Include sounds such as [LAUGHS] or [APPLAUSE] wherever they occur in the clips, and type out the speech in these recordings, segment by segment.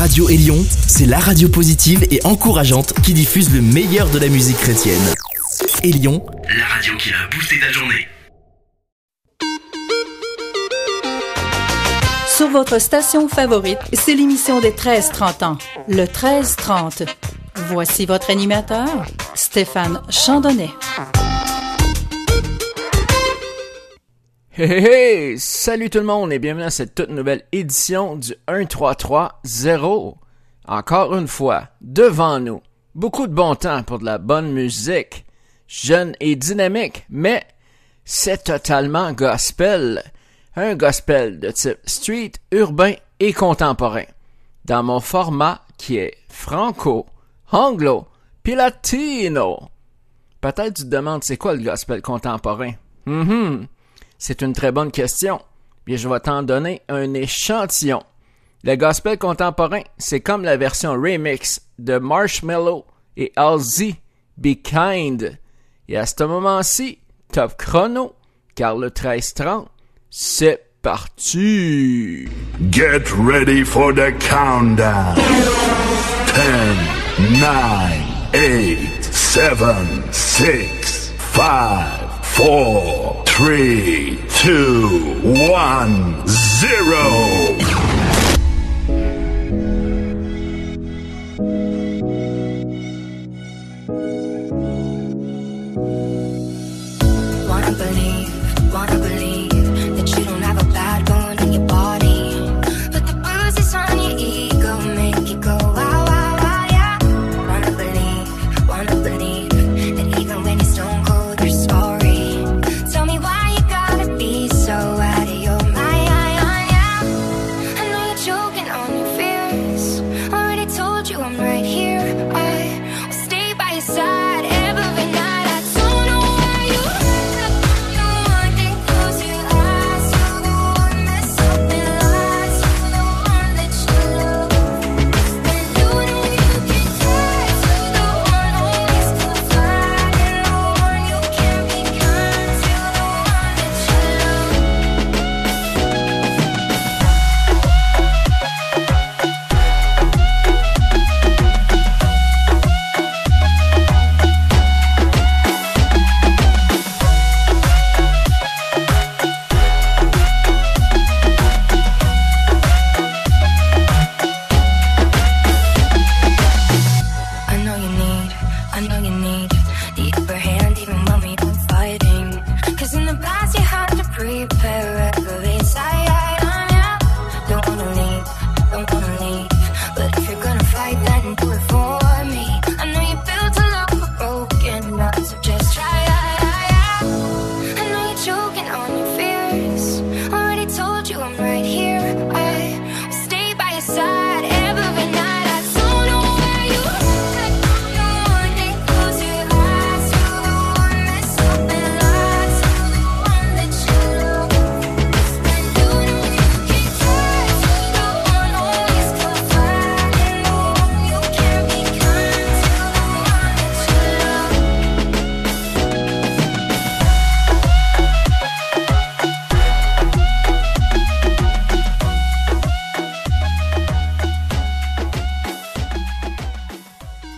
Radio Élion, c'est la radio positive et encourageante qui diffuse le meilleur de la musique chrétienne. Élion, la radio qui a boosté ta journée. Sur votre station favorite, c'est l'émission des 13-30 ans, le 13-30. Voici votre animateur, Stéphane Chandonnet. Salut tout le monde et bienvenue à cette toute nouvelle édition du 1330. Encore une fois, devant nous, beaucoup de bon temps pour de la bonne musique, jeune et dynamique, mais c'est totalement gospel. Un gospel de type street, urbain et contemporain. Dans mon format qui est franco, anglo, puis latino. Peut-être tu te demandes c'est quoi le gospel contemporain? Mhm. C'est une très bonne question. Bien, je vais t'en donner un échantillon. Le gospel contemporain, c'est comme la version remix de Marshmello et Halsey, Be Kind. Et à ce moment-ci, top chrono, car le 13-30, c'est parti! Get ready for the countdown. 10, 9, 8, 7, 6, 5, 4, Three, two, one, zero.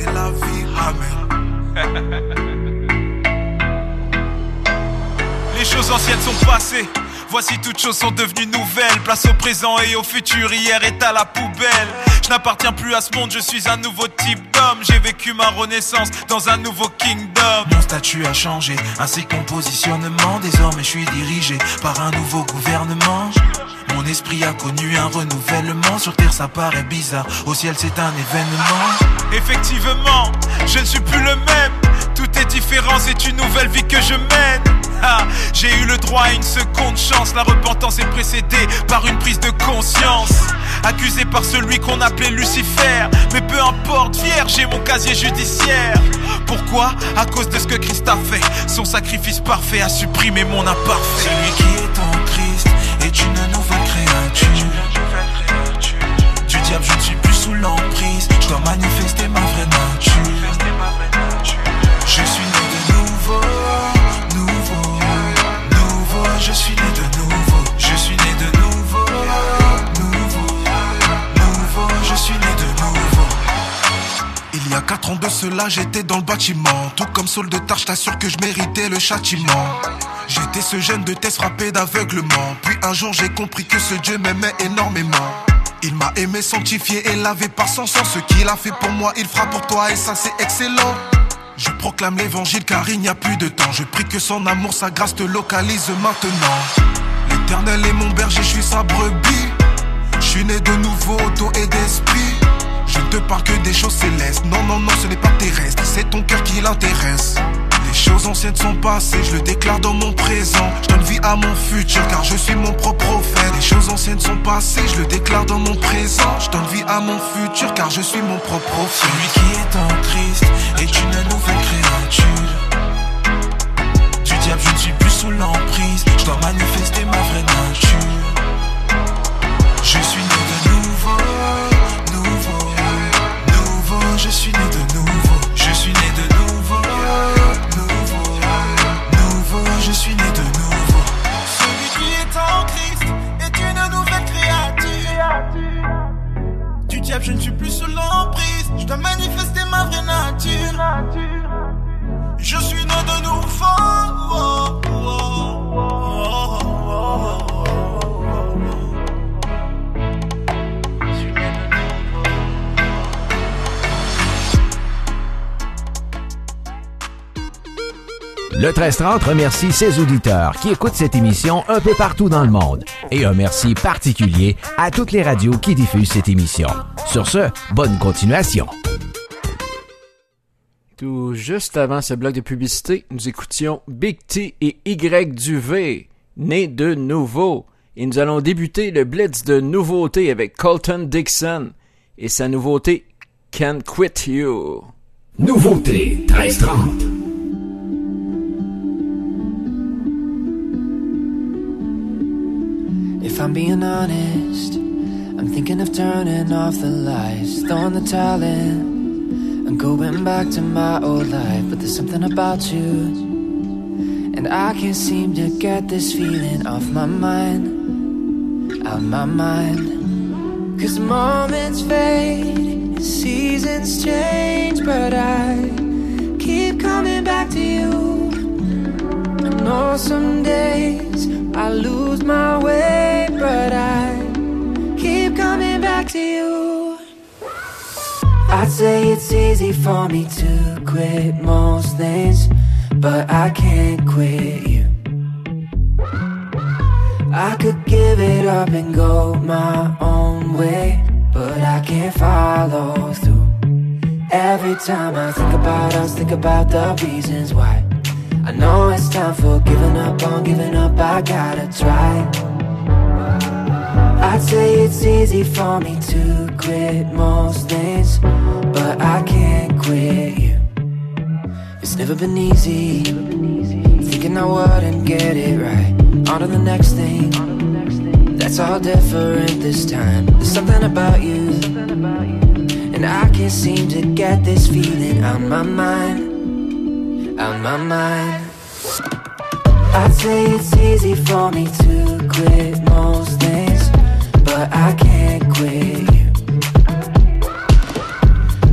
[LAUGHS] Les choses anciennes sont passées. Voici toutes choses sont devenues nouvelles. Place au présent et au futur. Hier est à la poubelle. Je n'appartiens plus à ce monde. Je suis un nouveau type d'homme. J'ai vécu ma renaissance dans un nouveau kingdom. Mon statut a changé, ainsi que mon positionnement. Désormais, je suis dirigé par un nouveau gouvernement. Mon esprit a connu un renouvellement. Sur terre, ça paraît bizarre. Au ciel, c'est un événement. Effectivement, je ne suis plus le même. Tout est différent, c'est J'ai eu le droit à une seconde chance. La repentance est précédée par une prise de conscience. Accusé par celui qu'on appelait Lucifer. Mais peu importe, fier, j'ai mon casier judiciaire. Pourquoi? À cause de ce que Christ a fait. Son sacrifice parfait a supprimé mon imparfait. Celui qui est en Christ est une Du diable, je ne suis plus sous l'emprise. Je dois manifester ma vraie nature. Je suis né de nouveau, nouveau, nouveau. Je suis né de nouveau. Je suis né de nouveau, nouveau, nouveau. Je suis né de nouveau. Il y a quatre ans de cela, j'étais dans le bâtiment. Tout comme Saul de Tarche, t'assure que je méritais le châtiment. J'étais ce jeune de test frappé d'aveuglement. Puis un jour, j'ai compris que ce Dieu m'aimait énormément. Il m'a aimé, sanctifié et lavé par son sang. Ce qu'il a fait pour moi, il fera pour toi et ça, c'est excellent. Je proclame l'évangile car il n'y a plus de temps. Je prie que son amour, sa grâce te localise maintenant. L'éternel est mon berger, je suis sa brebis. Je suis né de nouveau d'eau et d'esprit. Je ne te parle que des choses célestes. Non, non, non, ce n'est pas terrestre. C'est ton cœur qui l'intéresse. Les choses anciennes sont passées, je le déclare dans mon présent. Je donne vie à mon futur car je suis mon propre prophète. Les choses anciennes sont passées, je le déclare dans mon présent. Je donne vie à mon futur car je suis mon propre prophète. Celui qui est en Christ est une nouvelle créature. Du diable, je ne suis plus sous l'emprise. Je dois manifester ma vraie nature. Je suis né de nouveau, nouveau, nouveau. Je suis né de nouveau. Je suis né de nouveau, nouveau, suis né de nouveau. Celui qui est en Christ est une nouvelle créature. Du diable, je ne suis plus sous l'emprise. Je dois manifester ma vraie nature. Je suis né de nouveau. Le 1330 remercie ses auditeurs qui écoutent cette émission un peu partout dans le monde. Et un merci particulier à toutes les radios qui diffusent cette émission. Sur ce, bonne continuation. Tout juste avant ce bloc de publicité, nous écoutions Big T et Y Duvet, nés de nouveau. Et nous allons débuter le blitz de nouveautés avec Colton Dixon et sa nouveauté Can't Quit You. Nouveauté 1330. I'm being honest, I'm thinking of turning off the lights, throwing the towel in, and going back to my old life. But there's something about you, and I can't seem to get this feeling off my mind, out my mind. Cause moments fade, seasons change, but I keep coming back to you. I know some days I lose my way, but I keep coming back to you. I'd say it's easy for me to quit most things, but I can't quit you. I could give it up and go my own way, but I can't follow through. Every time I think about us, think about the reasons why. I know it's time for giving up on giving up, I gotta try. I'd say it's easy for me to quit most things, but I can't quit you. It's never been easy, thinking I wouldn't get it right. On to the next thing, that's all different this time. There's something about you, and I can't seem to get this feeling out my mind, out my mind. I'd say it's easy for me to quit most things, but I can't quit you.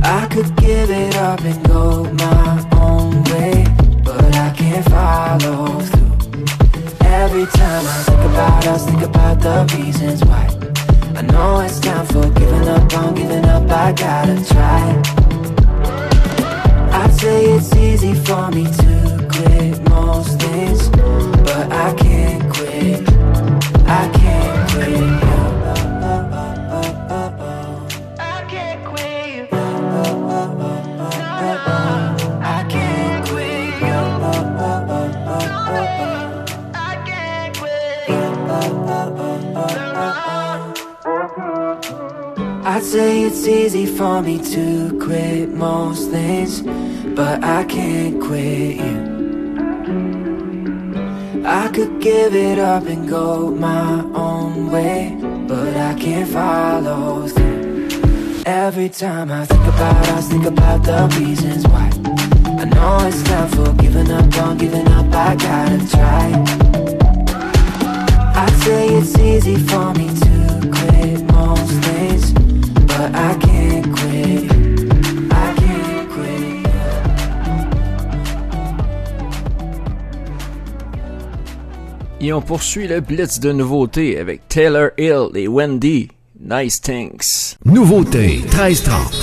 I could give it up and go my own way, but I can't follow through. Every time I think about us, think about the reasons why. I know it's time for giving up on giving up, I gotta try. Say it's easy for me to quit most things, but I can't quit. I can't quit I'd say it's easy for me to quit most things, but I can't quit you. I could give it up and go my own way, but I can't follow through. Every time I think about us, think about the reasons why. I know it's time for giving up, on giving up, I gotta try. I'd say it's easy for me to Et on poursuit le blitz de nouveautés avec Taylor Hill et Wendy. Nice Things. Nouveauté 1330.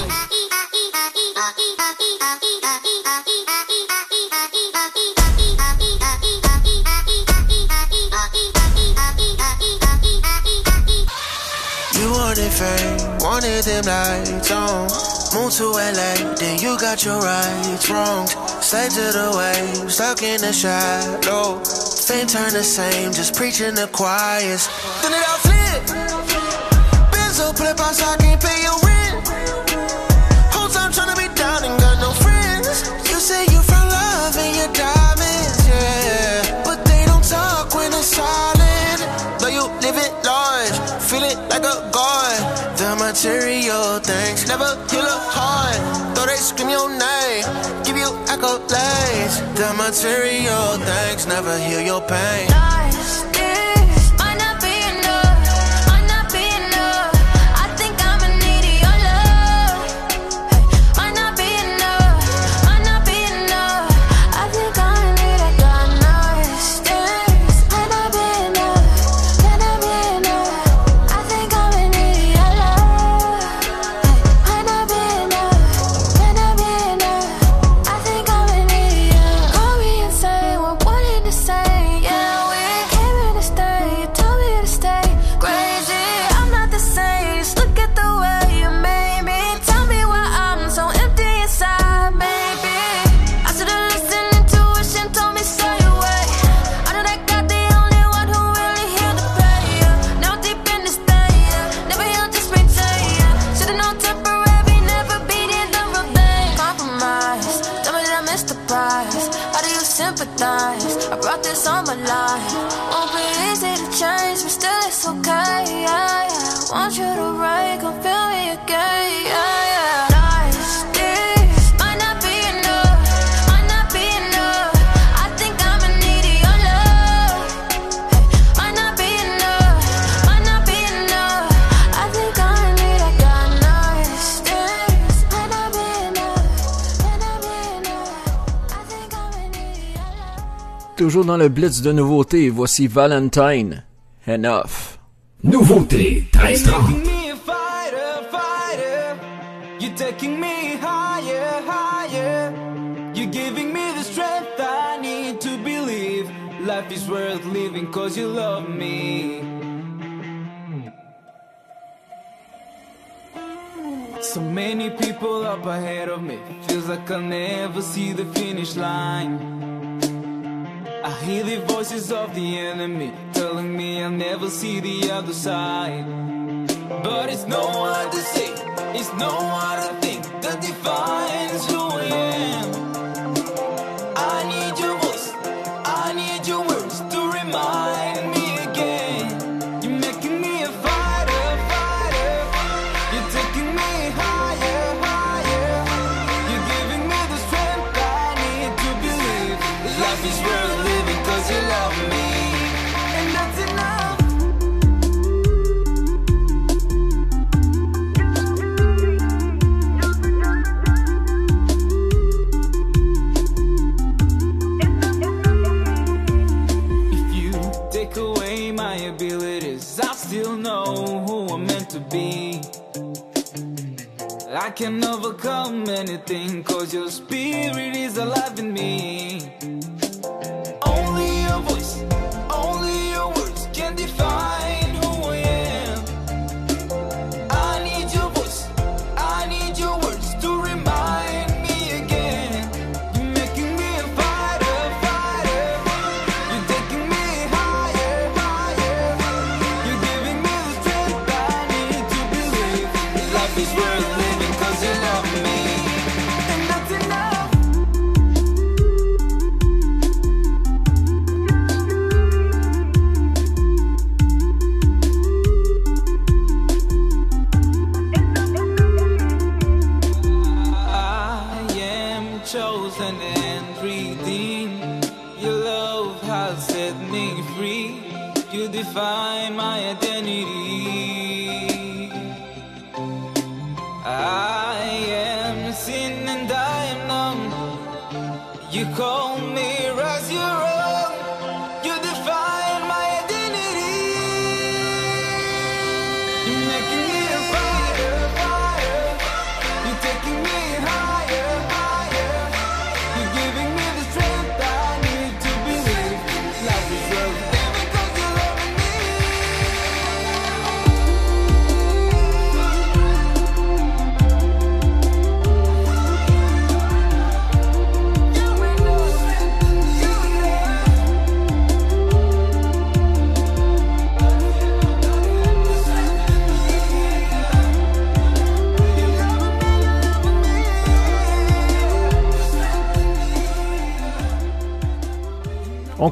You wanted them lights on. Move to LA, then you got your rights wrong. Slave to the wave, stuck in the shadow. Fame turn the same, just preaching the choirs. Then it all flip. Benzo flip I can't pay your never heal a heart. Though they scream your name, give you accolades. The material things never heal your pain. Toujours dans le blitz de nouveautés, voici Valentine. Enough. Nouveauté 1330. me a fighter, fighter. You're taking me higher, higher. You're giving me the strength I need to believe life is worth living cause you love me. So many people up ahead of me. Feels like I'll never see the finish line. I hear the voices of the enemy telling me I'll never see the other side. But it's no hard to say, it's no hard to think that defines who I am. Can overcome anything, cause your spirit is alive in me. Only your voice, only your words can define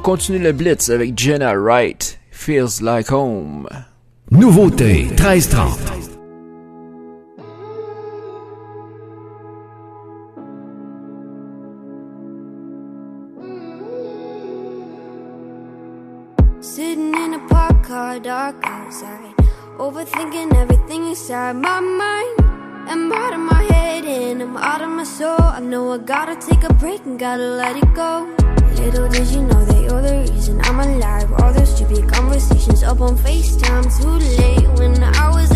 continue le blitz avec Jenna Wright, Feels Like Home. Nouveauté 1330. Sitting in a park car, dark outside. Overthinking everything inside my mind. I'm out of my head and I'm out of my soul. I know I gotta take a break and gotta let it go. Little did you know that you're the reason I'm alive. All those stupid conversations up on FaceTime. Too late when I was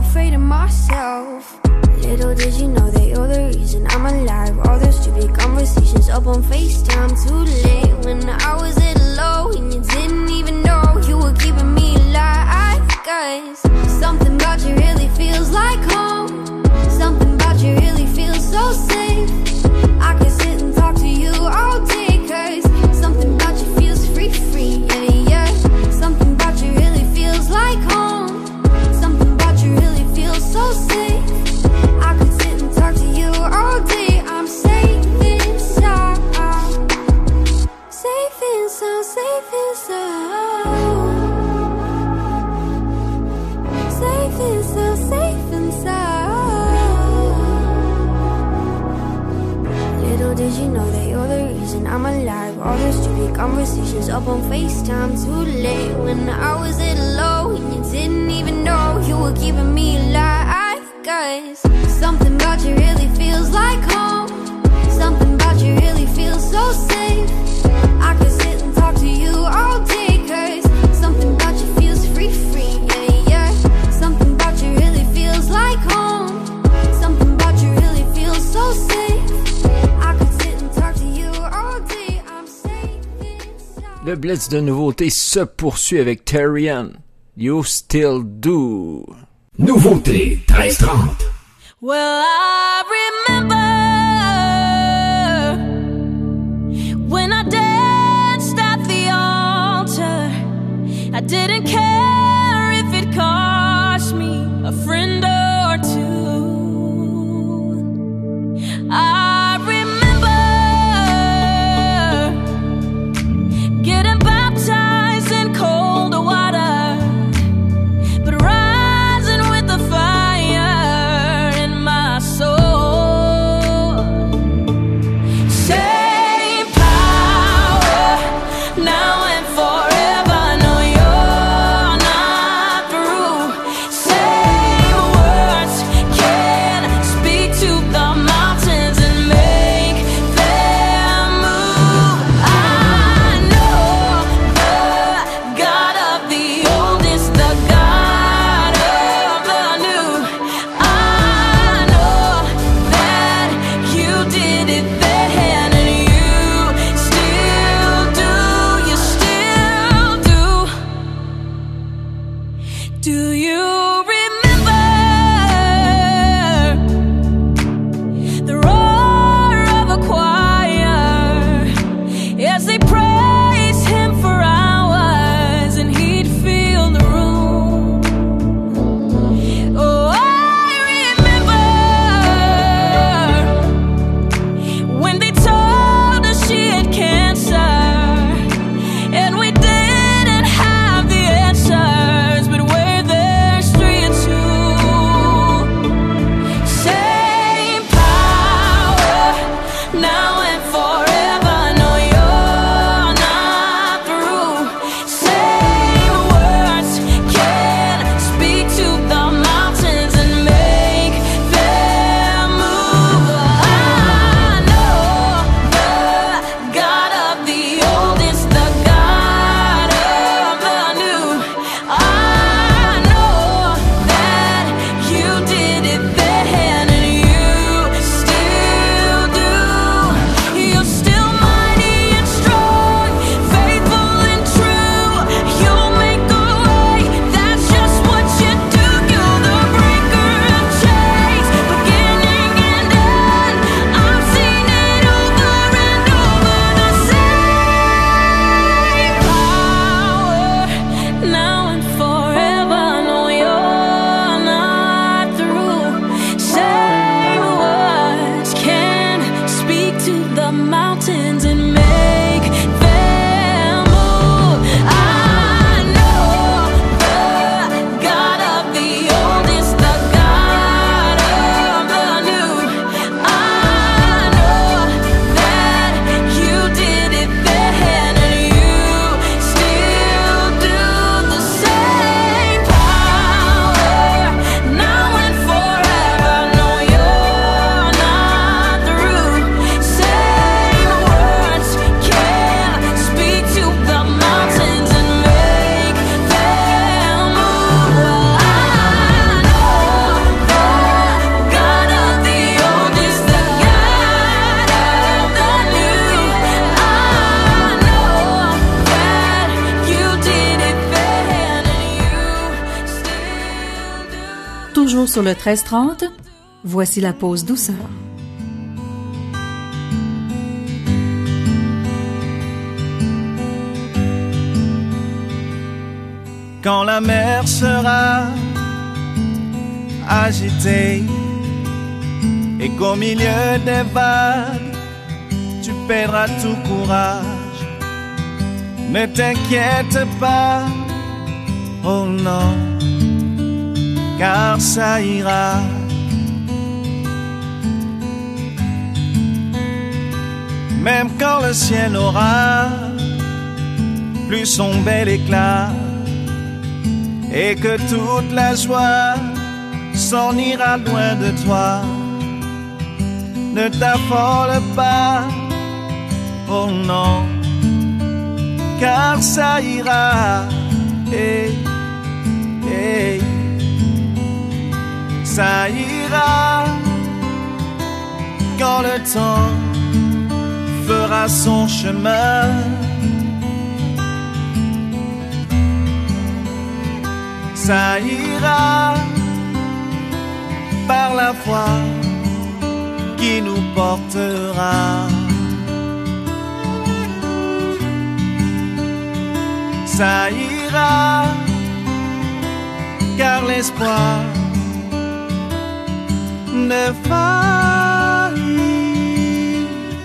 afraid, of myself. Little did you know that you're the reason I'm alive. All those stupid conversations up on FaceTime. Too late when I was did you know that you're the reason I'm alive. All those stupid conversations up on FaceTime. Too late when I was at low and you didn't even know you were keeping me alive. Guys, something about you really feels like home. Something about you really feels so safe. Le blitz de nouveautés se poursuit avec Terrian. You Still Do. Nouveauté 1330. Well, I remember when I danced at the altar. I didn't care Do you sur le 1330, voici la pause douceur. quand la mer sera agitée et qu'au milieu des vagues tu perdras tout courage. Ne t'inquiète pas, oh non, car ça ira. Même quand le ciel aura plus son bel éclat et que toute la joie s'en ira loin de toi. Ne t'affole pas, oh non, car ça ira, hey, hey, ça ira quand le temps fera son chemin. ça ira par la foi qui nous portera. Ça ira car l'espoir ne faillit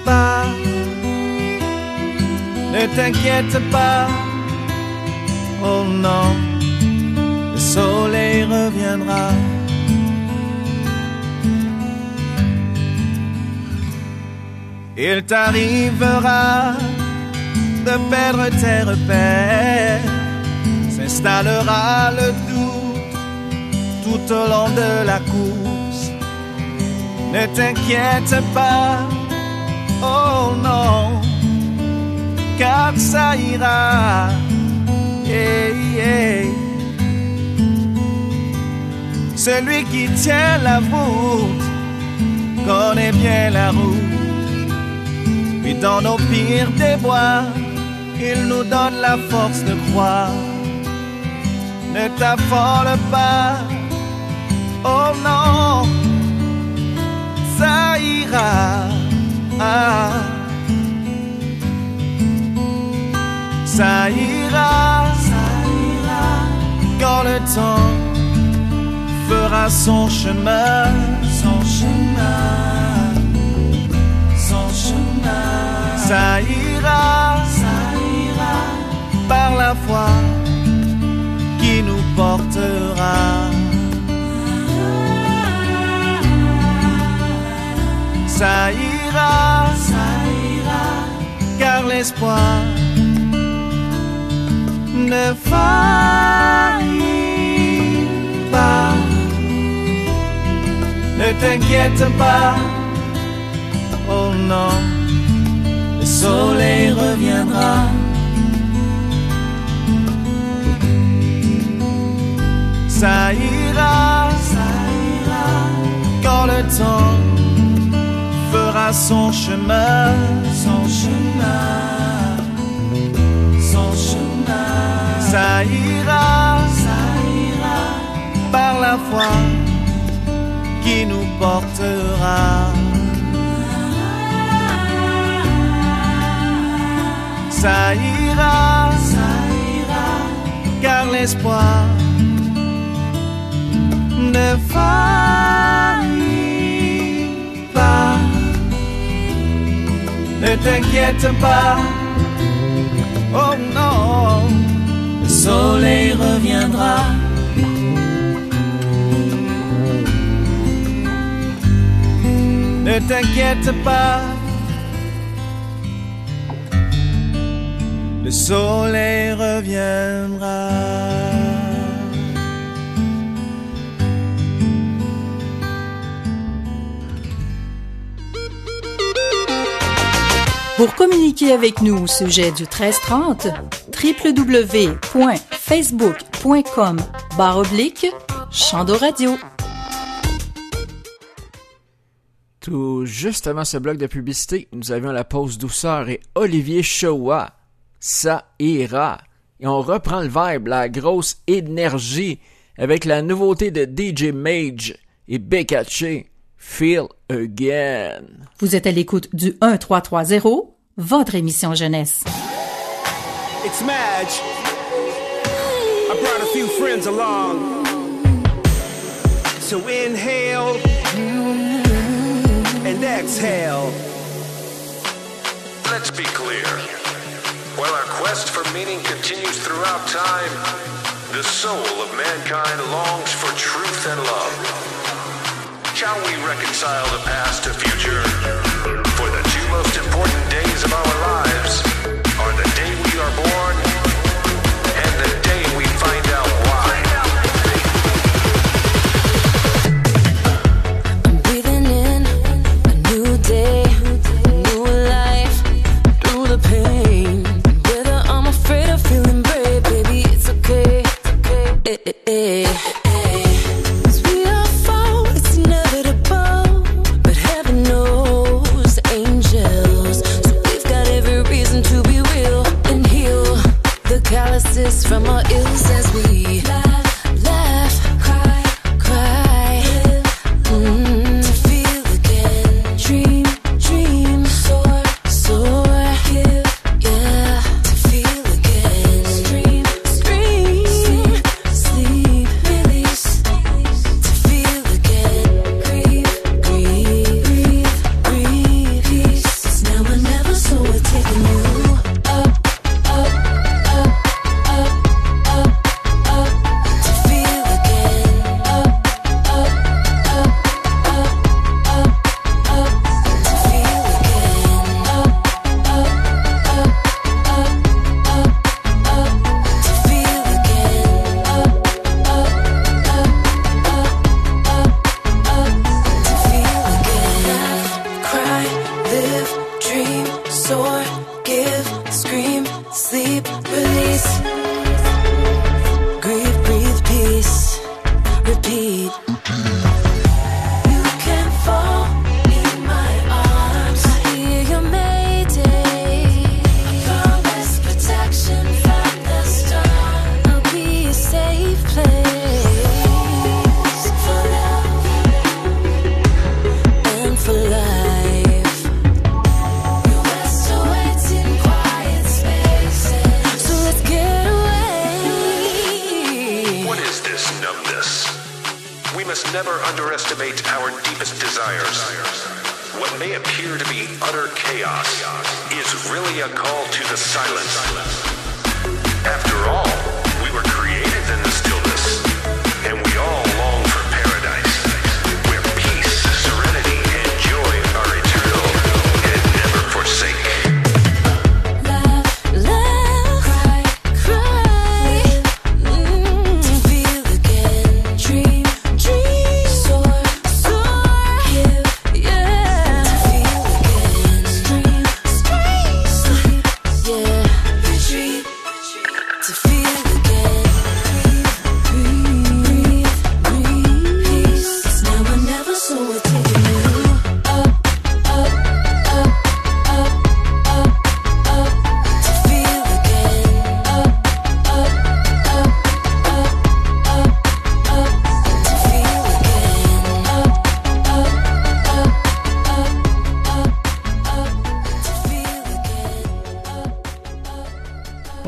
pas. Ne t'inquiète pas, oh non le soleil reviendra. Il t'arrivera de perdre tes repères, s'installera le doute tout au long de la course. Ne t'inquiète pas, oh non, car ça ira. Yeah, yeah. Celui qui tient la route connaît bien la route. Puis dans nos pires déboires, il nous donne la force de croire. ne t'affole pas. Oh non, ça ira. Ah. Ça ira, ça ira quand le temps fera son chemin, son chemin, son chemin. Ça ira, ça ira par la foi qui nous portera. Ça ira, ça ira, car l'espoir ne faillit pas. Ne t'inquiète pas, oh non, le soleil reviendra. Ça ira, ça ira, quand le temps fera son chemin, son chemin, son chemin. Ça ira, ça ira, par la foi qui nous portera. Ça ira, ça ira, car l'espoir ne faillit Ne t'inquiète pas, oh non, le soleil reviendra. Ne t'inquiète pas, le soleil reviendra. Pour communiquer avec nous au sujet du 1330, www.facebook.com barre oblique Chando Radio. Tout juste avant ce bloc de publicité, nous avions la pause douceur et Olivier Showa. Ça ira. Et on reprend le vibe, la grosse énergie, avec la nouveauté de DJ Mage et Bekache, Feel Again. Vous êtes à l'écoute du 1330, votre émission jeunesse. It's Madge. I brought a few friends along. So inhale and exhale. Let's be clear. While our quest for meaning continues throughout time, the soul of mankind longs for truth and love. Shall we reconcile the past to future? For the two most important days of our lives are the day we are born and the day we find out why. I'm Breathing in a new day, a new life through the pain. Whether I'm afraid or feeling brave, baby, it's okay. Eh, eh, eh. from our illusion.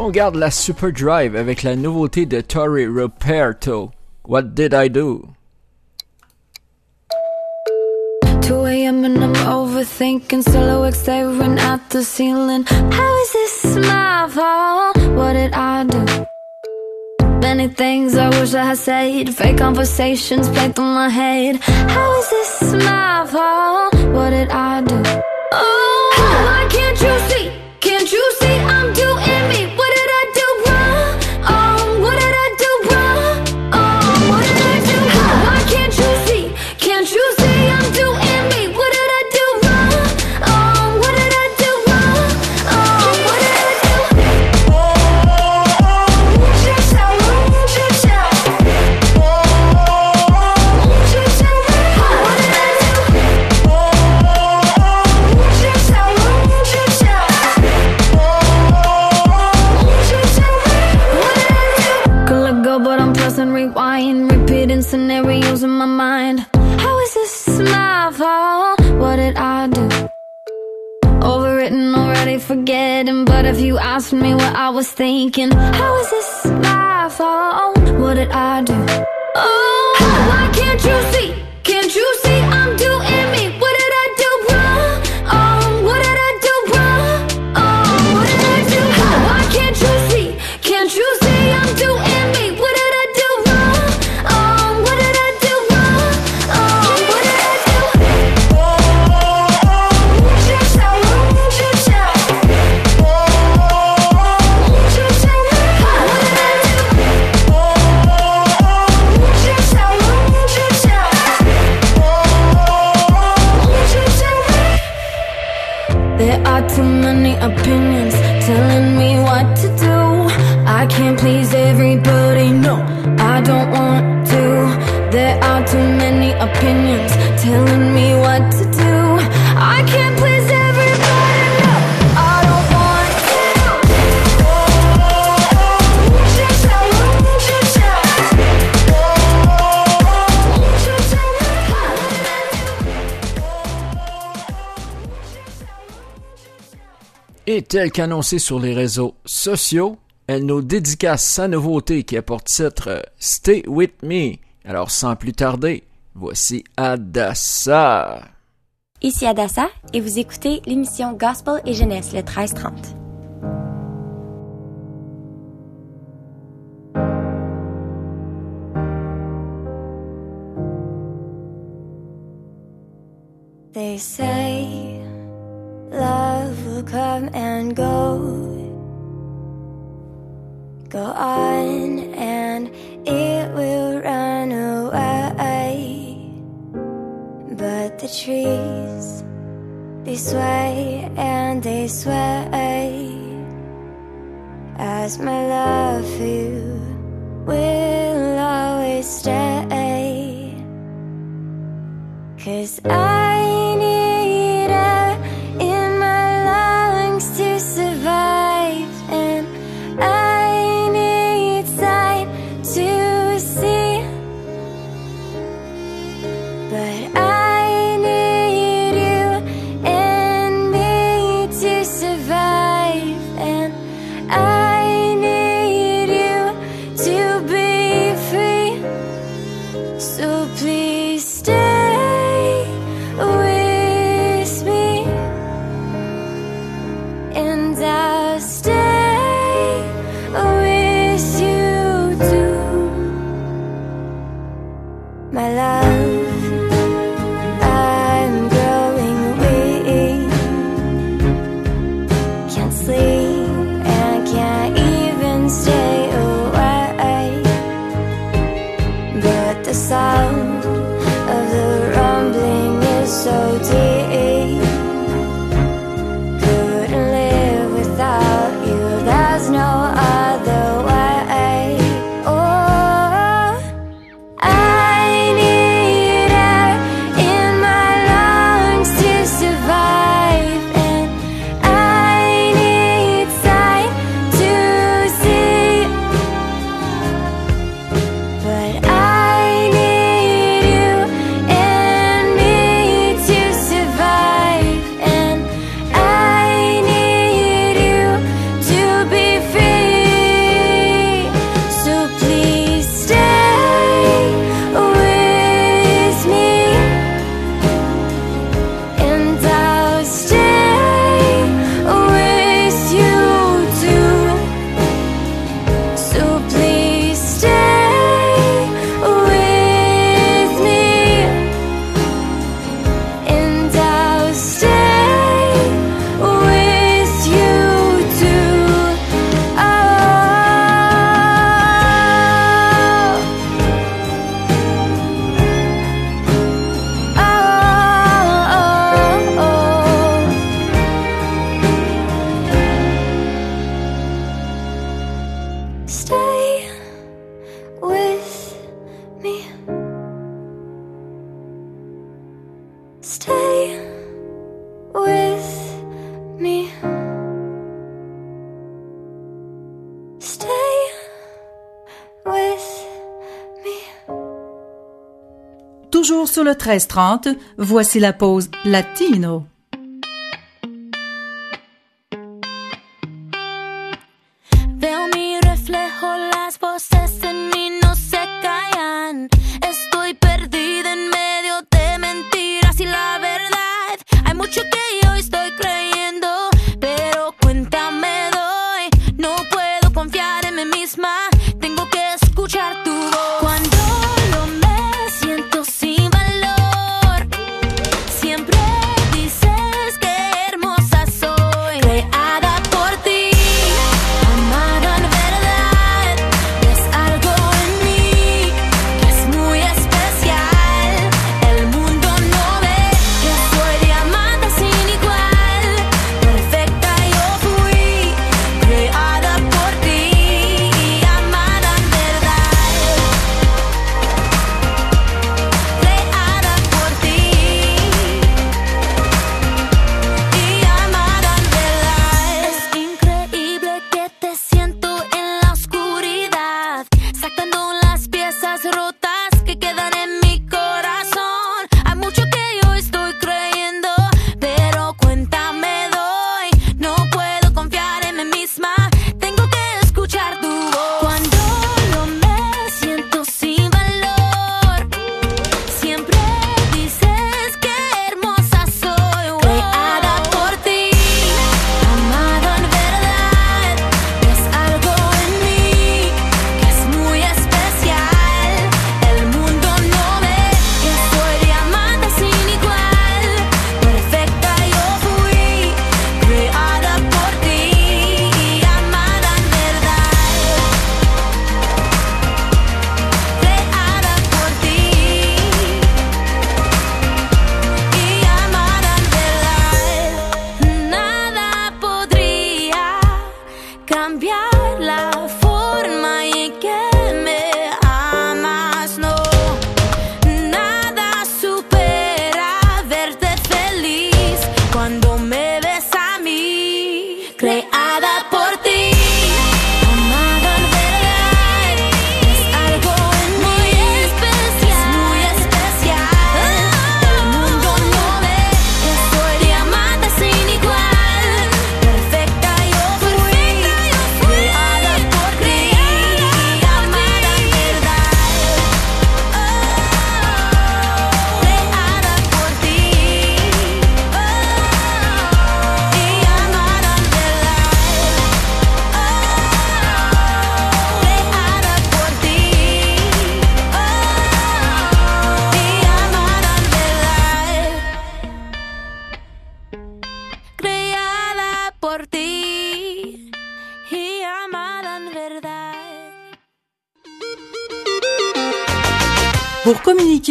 On garde la Super Drive avec la nouveauté de Tori. What did I do? 2 a.m. and I'm overthinking silhouettes at the ceiling. How is this my fault? What did I do? Many things I wish I had said. Fake conversations played through my head. How is this my fault? What did I do? Oh, why can't you see? Can't you see forgetting. But if you asked me what I was thinking, how is this my fault? What did I do? Oh, why can't you see? Can't you see I'm doing Et tel qu'annoncé sur les réseaux sociaux, elle nous dédicace sa nouveauté qui a pour titre euh, Stay With Me. Alors sans plus tarder, voici Adassa. Ici Adassa et vous écoutez l'émission Gospel et Jeunesse le 1330. They say come and go. Go on and it will run away. But the trees, they sway and they sway. As my love for you will always stay. Cause I need sur le 1330, voici la pause latino.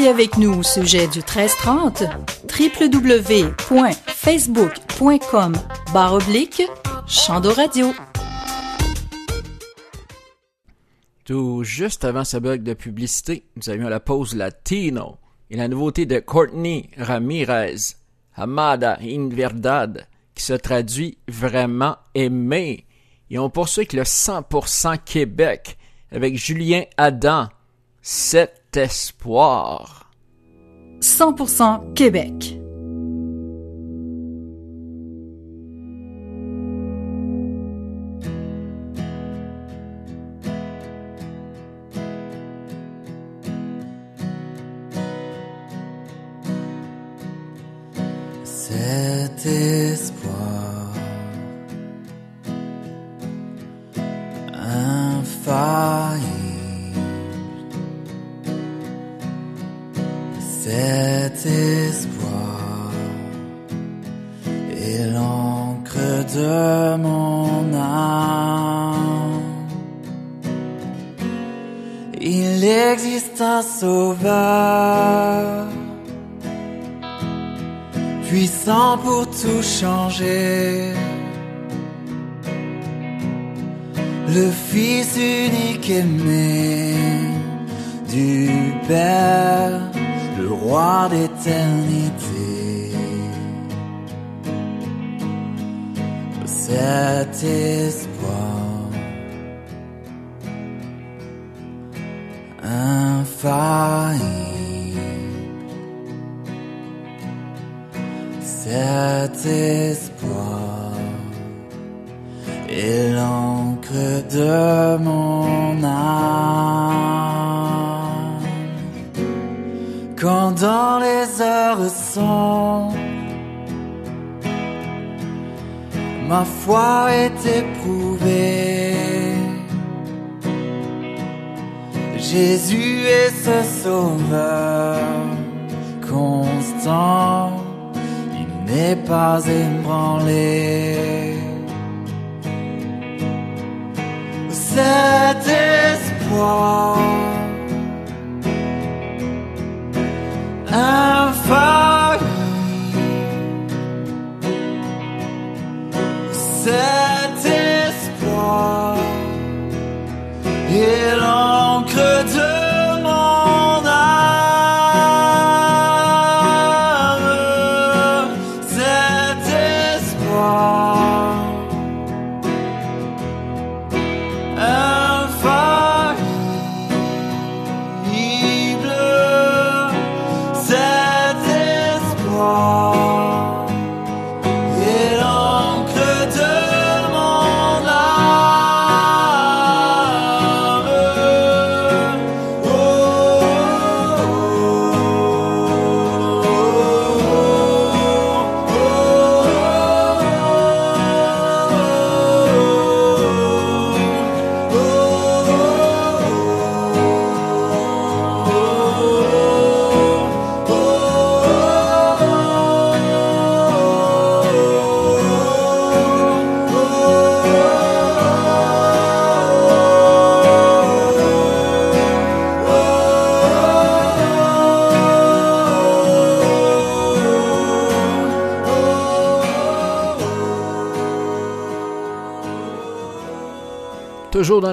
Avec nous au sujet du 1330, www.facebook.com barre oblique Radio. Tout juste avant ce bloc de publicité, nous avions la pause latino et la nouveauté de Courtney Ramirez, Amada Inverdad, qui se traduit vraiment aimé. Et on poursuit avec le 100% Québec avec Julien Adam, Cet espoir. 100% Québec. Cet espoir Cet espoir infaillible. Cet espoir est l'encre de mon âme. Quand dans les heures sombres, ma foi est éprouvée. Jésus est ce sauveur constant n'est pas ébranlé. Cet espoir cet espoir est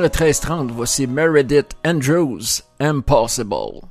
le 1330, voici Meredith Andrews, Impossible.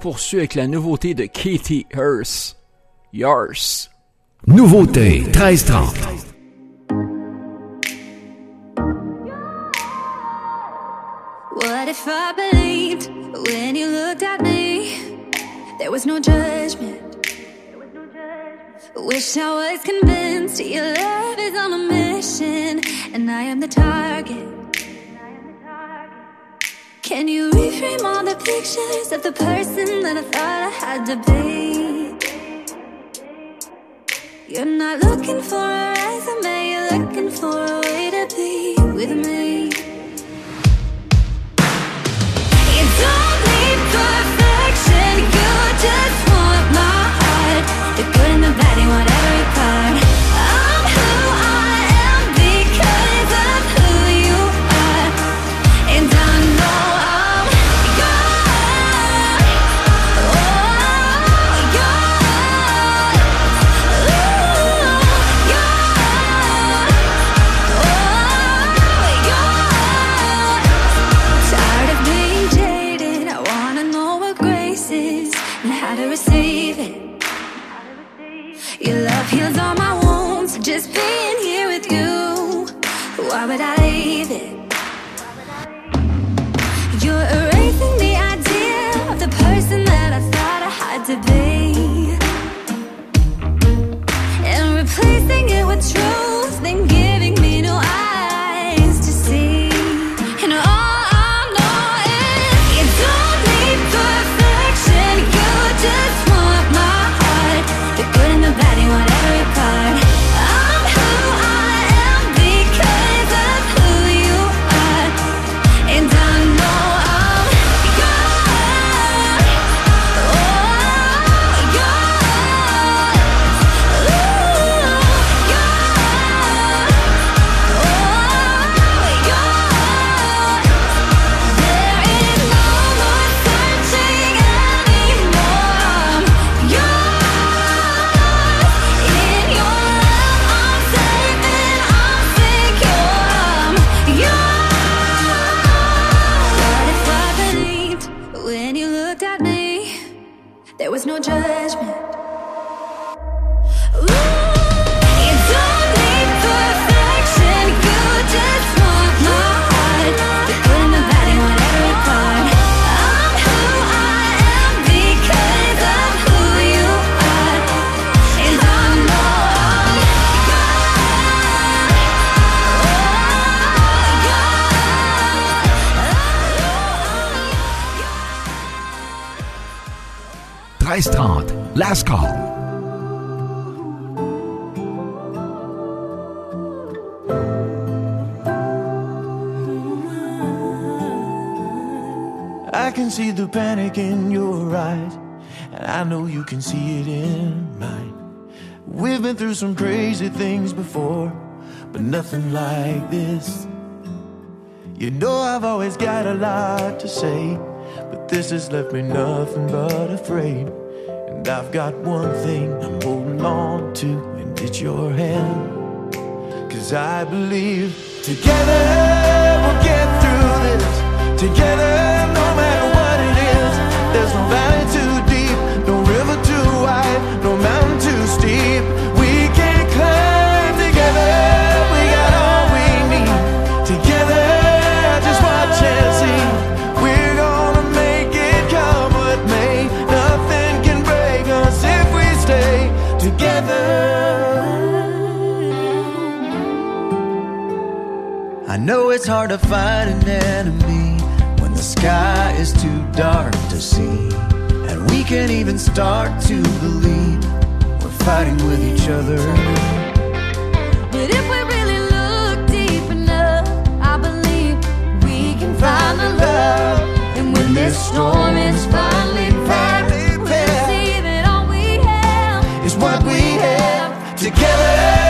poursuit avec la nouveauté de Katie Hearst. Yours. Nouveauté 1330. What if I believed when you looked at me? There was no judgment. There was no judgment. Wish I was convinced your love is on a mission, and I am the target. Can you reframe all the pictures of the person that I thought I had to be? You're not looking for a resume, you're looking for a way to be with me. You don't need perfection, you just want my heart. The good and the bad, you want true. Nothing like this. You know I've always got a lot to say, but this has left me nothing but afraid. And I've got one thing I'm holding on to, and it's your hand. Cause I believe together we'll get through this. Together, no matter what it is, there's no know it's hard to fight an enemy when the sky is too dark to see. And we can even start to believe we're fighting with each other. But if we really look deep enough, I believe we can find the love. And when this storm is finally past, we'll see that all we have is what we have. Together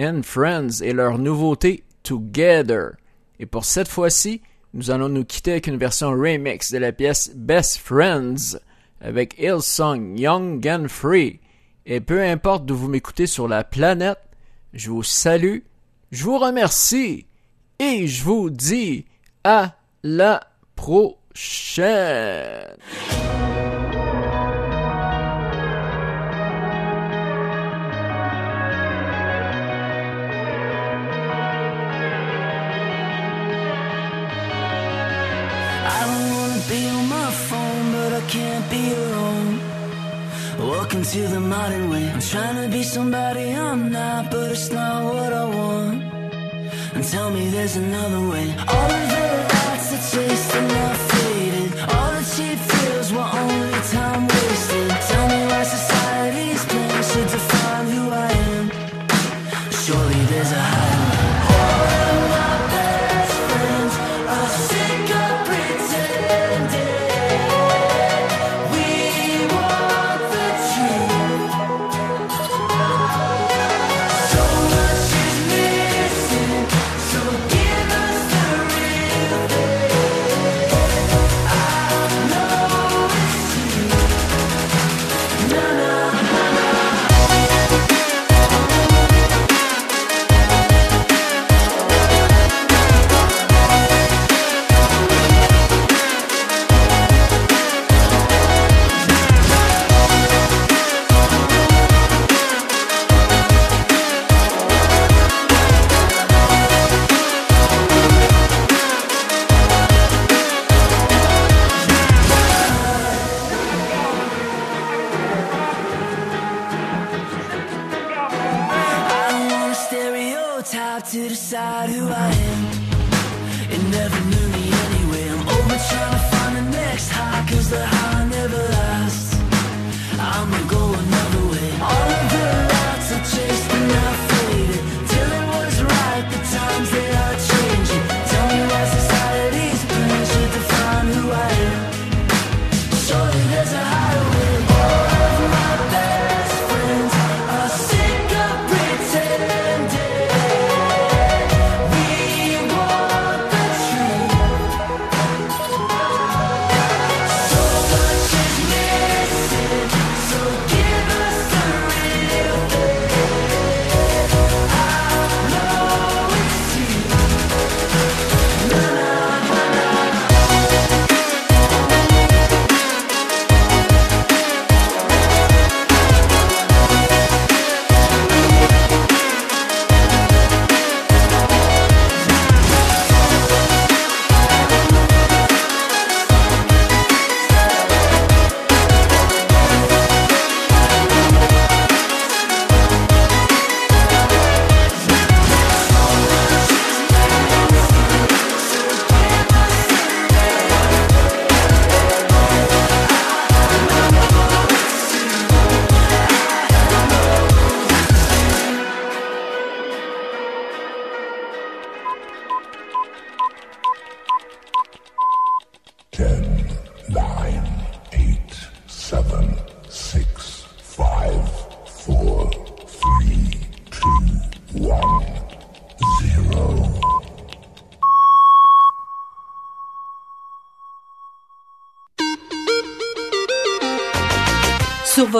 and Friends et leur nouveauté Together. Et pour cette fois-ci, nous allons nous quitter avec une version remix de la pièce Best Friends avec Hillsong Young and Free. Et peu importe d'où vous m'écoutez sur la planète, je vous salue, je vous remercie et je vous dis à la prochaine. Welcome to the modern way. I'm trying to be somebody I'm not, but it's not what I want. And tell me there's another way. All of the lights are now faded.